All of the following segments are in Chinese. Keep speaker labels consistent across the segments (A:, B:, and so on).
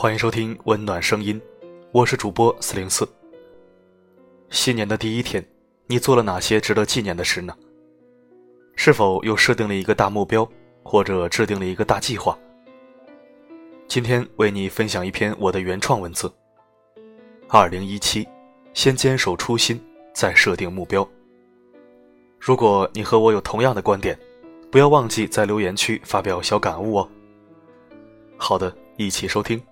A: 欢迎收听温暖声音，我是主播四零四。新年的第一天，你做了哪些值得纪念的事呢？是否又设定了一个大目标，或者制定了一个大计划？今天为你分享一篇我的原创文字。二零一七，先坚守初心，再设定目标。如果你和我有同样的观点，不要忘记在留言区发表小感悟哦。好的，一起收听。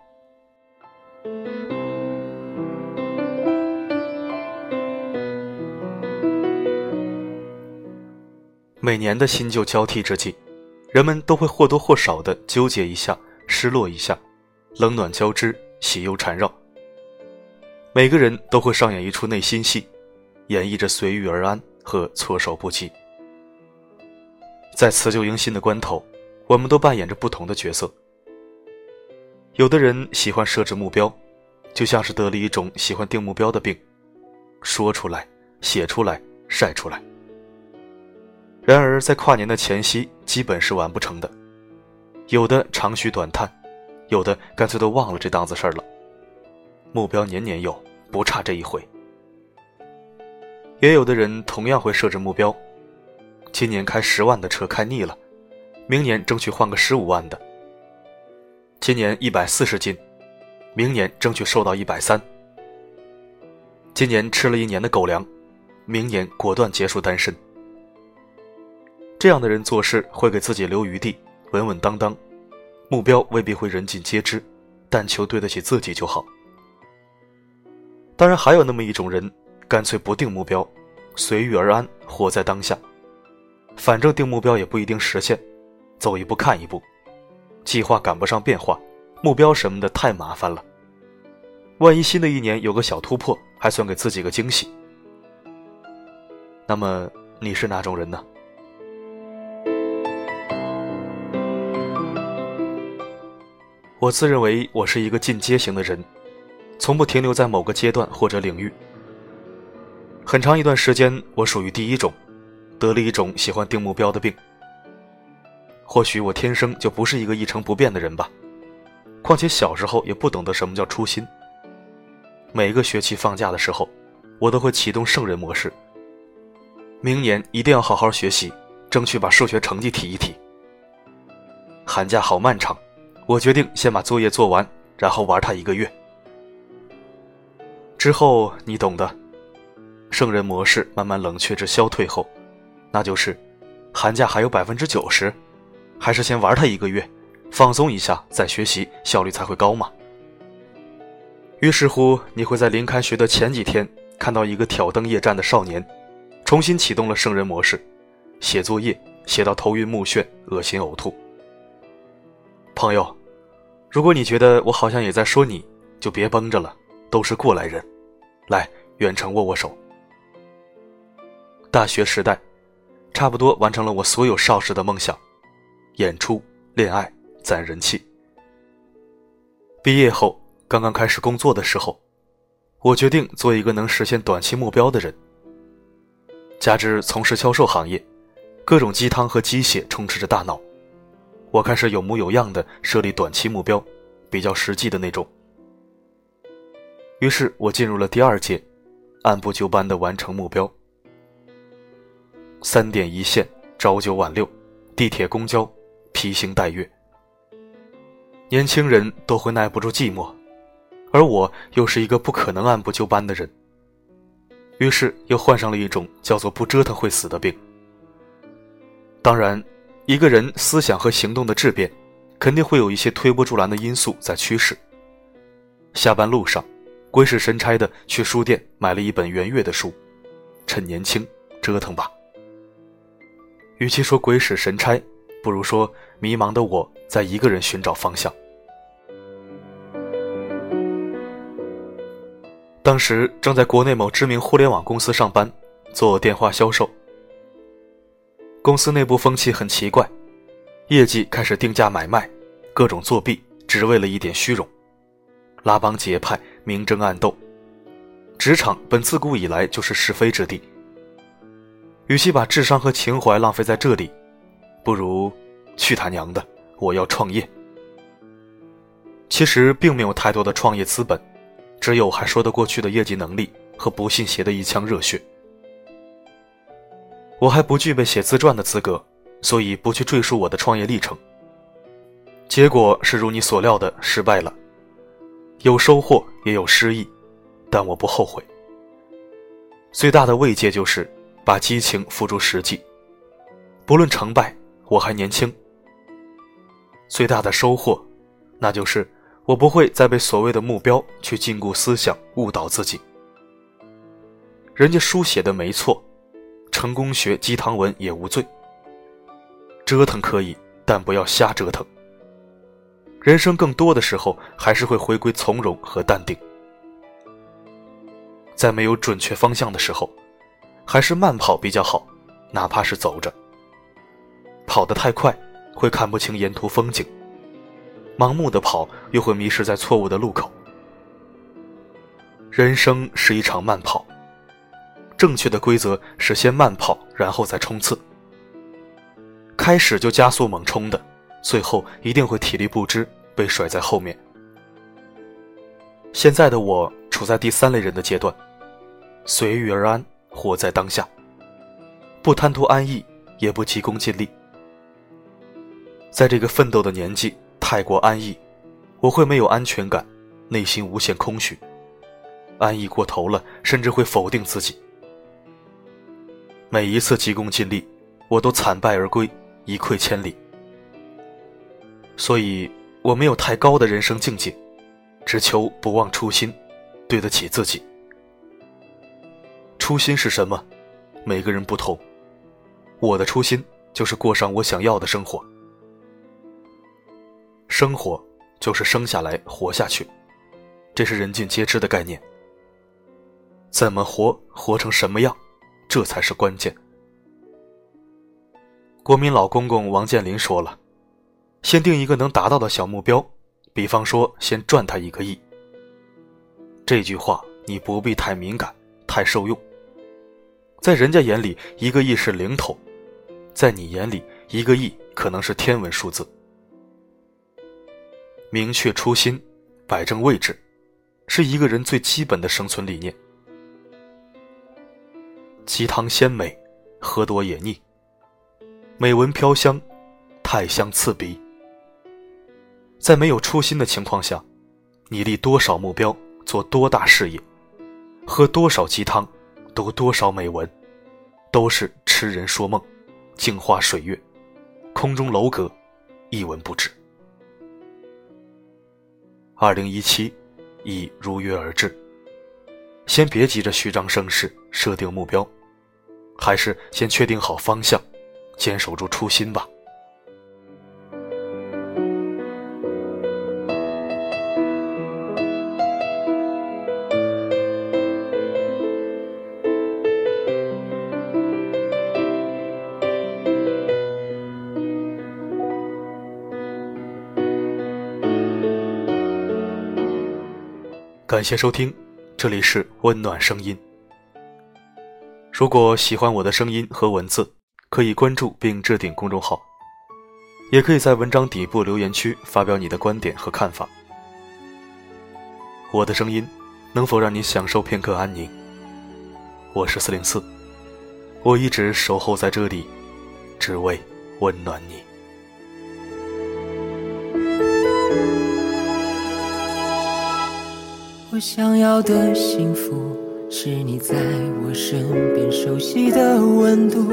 A: 每年的新旧交替之际，人们都会或多或少的纠结一下、失落一下，冷暖交织，喜忧缠绕。每个人都会上演一出内心戏，演绎着随遇而安和措手不及。在辞旧迎新的关头，我们都扮演着不同的角色。有的人喜欢设置目标，就像是得了一种喜欢定目标的病，说出来、写出来、晒出来。然而，在跨年的前夕，基本是完不成的。有的长吁短叹，有的干脆都忘了这档子事儿了。目标年年有，不差这一回。也有的人同样会设置目标：今年开十万的车开腻了，明年争取换个十五万的；今年一百四十斤，明年争取瘦到一百三；今年吃了一年的狗粮，明年果断结束单身。这样的人做事会给自己留余地，稳稳当当，目标未必会人尽皆知，但求对得起自己就好。当然，还有那么一种人，干脆不定目标，随遇而安，活在当下。反正定目标也不一定实现，走一步看一步，计划赶不上变化，目标什么的太麻烦了。万一新的一年有个小突破，还算给自己个惊喜。那么你是哪种人呢？我自认为我是一个进阶型的人，从不停留在某个阶段或者领域。很长一段时间，我属于第一种，得了一种喜欢定目标的病。或许我天生就不是一个一成不变的人吧。况且小时候也不懂得什么叫初心。每个学期放假的时候，我都会启动圣人模式。明年一定要好好学习，争取把数学成绩提一提。寒假好漫长。我决定先把作业做完，然后玩它一个月。之后你懂的，圣人模式慢慢冷却至消退后，那就是寒假还有百分之九十，还是先玩它一个月，放松一下再学习，效率才会高嘛。于是乎，你会在临开学的前几天看到一个挑灯夜战的少年，重新启动了圣人模式，写作业写到头晕目眩、恶心呕吐。朋友。如果你觉得我好像也在说你，就别绷着了，都是过来人，来远程握握手。大学时代，差不多完成了我所有少时的梦想：演出、恋爱、攒人气。毕业后，刚刚开始工作的时候，我决定做一个能实现短期目标的人。加之从事销售行业，各种鸡汤和鸡血充斥着大脑。我开始有模有样的设立短期目标，比较实际的那种。于是我进入了第二届，按部就班的完成目标。三点一线，朝九晚六，地铁公交，披星戴月。年轻人都会耐不住寂寞，而我又是一个不可能按部就班的人。于是又患上了一种叫做“不折腾会死”的病。当然。一个人思想和行动的质变，肯定会有一些推波助澜的因素在驱使。下班路上，鬼使神差的去书店买了一本袁月的书，趁年轻折腾吧。与其说鬼使神差，不如说迷茫的我在一个人寻找方向。当时正在国内某知名互联网公司上班，做电话销售。公司内部风气很奇怪，业绩开始定价买卖，各种作弊，只为了一点虚荣，拉帮结派，明争暗斗。职场本自古以来就是是非之地，与其把智商和情怀浪费在这里，不如去他娘的，我要创业。其实并没有太多的创业资本，只有还说得过去的业绩能力和不信邪的一腔热血。我还不具备写自传的资格，所以不去赘述我的创业历程。结果是如你所料的失败了，有收获也有失意，但我不后悔。最大的慰藉就是把激情付诸实际，不论成败，我还年轻。最大的收获，那就是我不会再被所谓的目标去禁锢思想、误导自己。人家书写的没错。成功学鸡汤文也无罪。折腾可以，但不要瞎折腾。人生更多的时候还是会回归从容和淡定。在没有准确方向的时候，还是慢跑比较好，哪怕是走着。跑得太快会看不清沿途风景，盲目的跑又会迷失在错误的路口。人生是一场慢跑。正确的规则是先慢跑，然后再冲刺。开始就加速猛冲的，最后一定会体力不支，被甩在后面。现在的我处在第三类人的阶段，随遇而安，活在当下，不贪图安逸，也不急功近利。在这个奋斗的年纪，太过安逸，我会没有安全感，内心无限空虚。安逸过头了，甚至会否定自己。每一次急功近利，我都惨败而归，一溃千里。所以我没有太高的人生境界，只求不忘初心，对得起自己。初心是什么？每个人不同。我的初心就是过上我想要的生活。生活就是生下来活下去，这是人尽皆知的概念。怎么活，活成什么样？这才是关键。国民老公公王健林说了：“先定一个能达到的小目标，比方说先赚他一个亿。”这句话你不必太敏感，太受用。在人家眼里，一个亿是零头；在你眼里，一个亿可能是天文数字。明确初心，摆正位置，是一个人最基本的生存理念。鸡汤鲜美，喝多也腻。美闻飘香，太香刺鼻。在没有初心的情况下，你立多少目标，做多大事业，喝多少鸡汤，读多少美文，都是痴人说梦，镜花水月，空中楼阁，一文不值。二零一七，已如约而至。先别急着虚张声势，设定目标。还是先确定好方向，坚守住初心吧。感谢收听，这里是温暖声音。如果喜欢我的声音和文字，可以关注并置顶公众号，也可以在文章底部留言区发表你的观点和看法。我的声音能否让你享受片刻安宁？我是四零四，我一直守候在这里，只为温暖你。
B: 我想要的幸福。是你在我身边，熟悉的温度。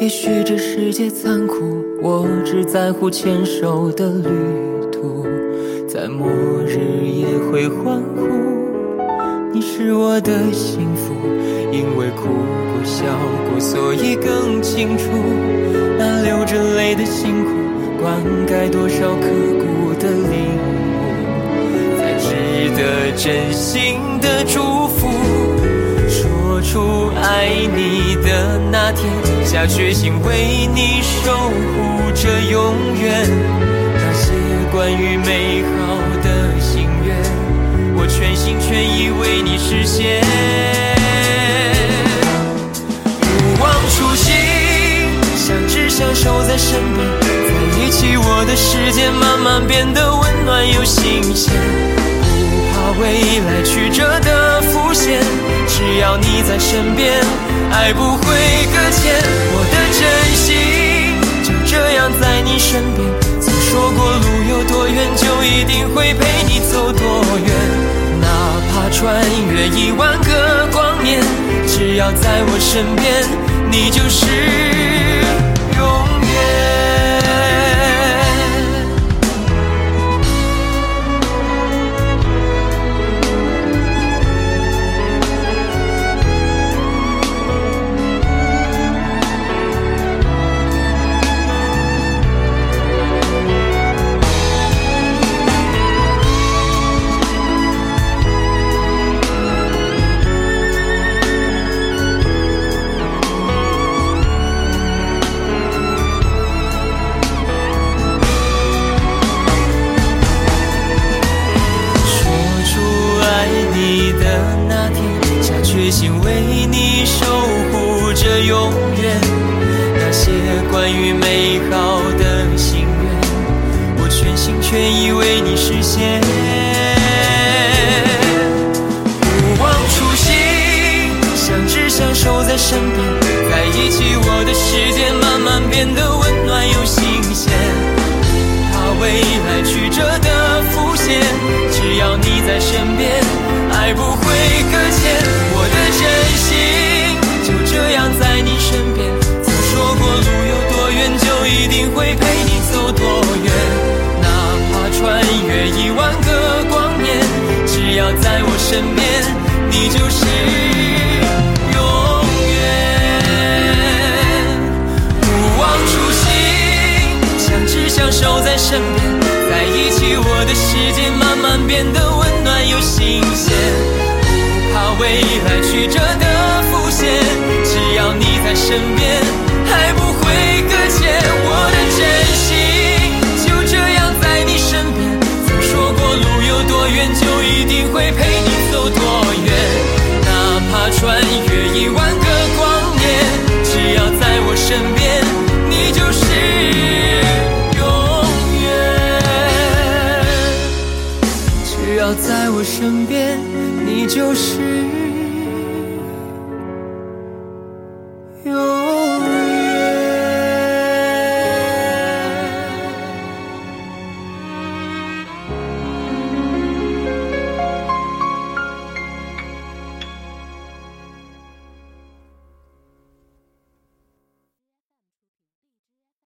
B: 也许这世界残酷，我只在乎牵手的旅途。在末日也会欢呼，你是我的幸福。因为哭过笑过，所以更清楚，那流着泪的辛苦，灌溉多少刻骨的领悟，才值得真心的祝福。爱你的那天，下决心为你守护着永远。那些关于美好的心愿，我全心全意为你实现。不忘初心，相知相守在身边，在一起我。的世界慢慢变得温暖又新鲜，不怕未来曲折的浮现，要你在身边，爱不会搁浅。我的真心就这样在你身边，曾说过路有多远，就一定会陪你走多远，哪怕穿越一万个光年，只要在我身边，你就是永远。身边，你就是永远。不忘初心，相知相守在身边，在一起，我的世界慢慢变得温暖又新鲜。不怕未来曲折的浮现，只要你在身边。还不在我身边你就是。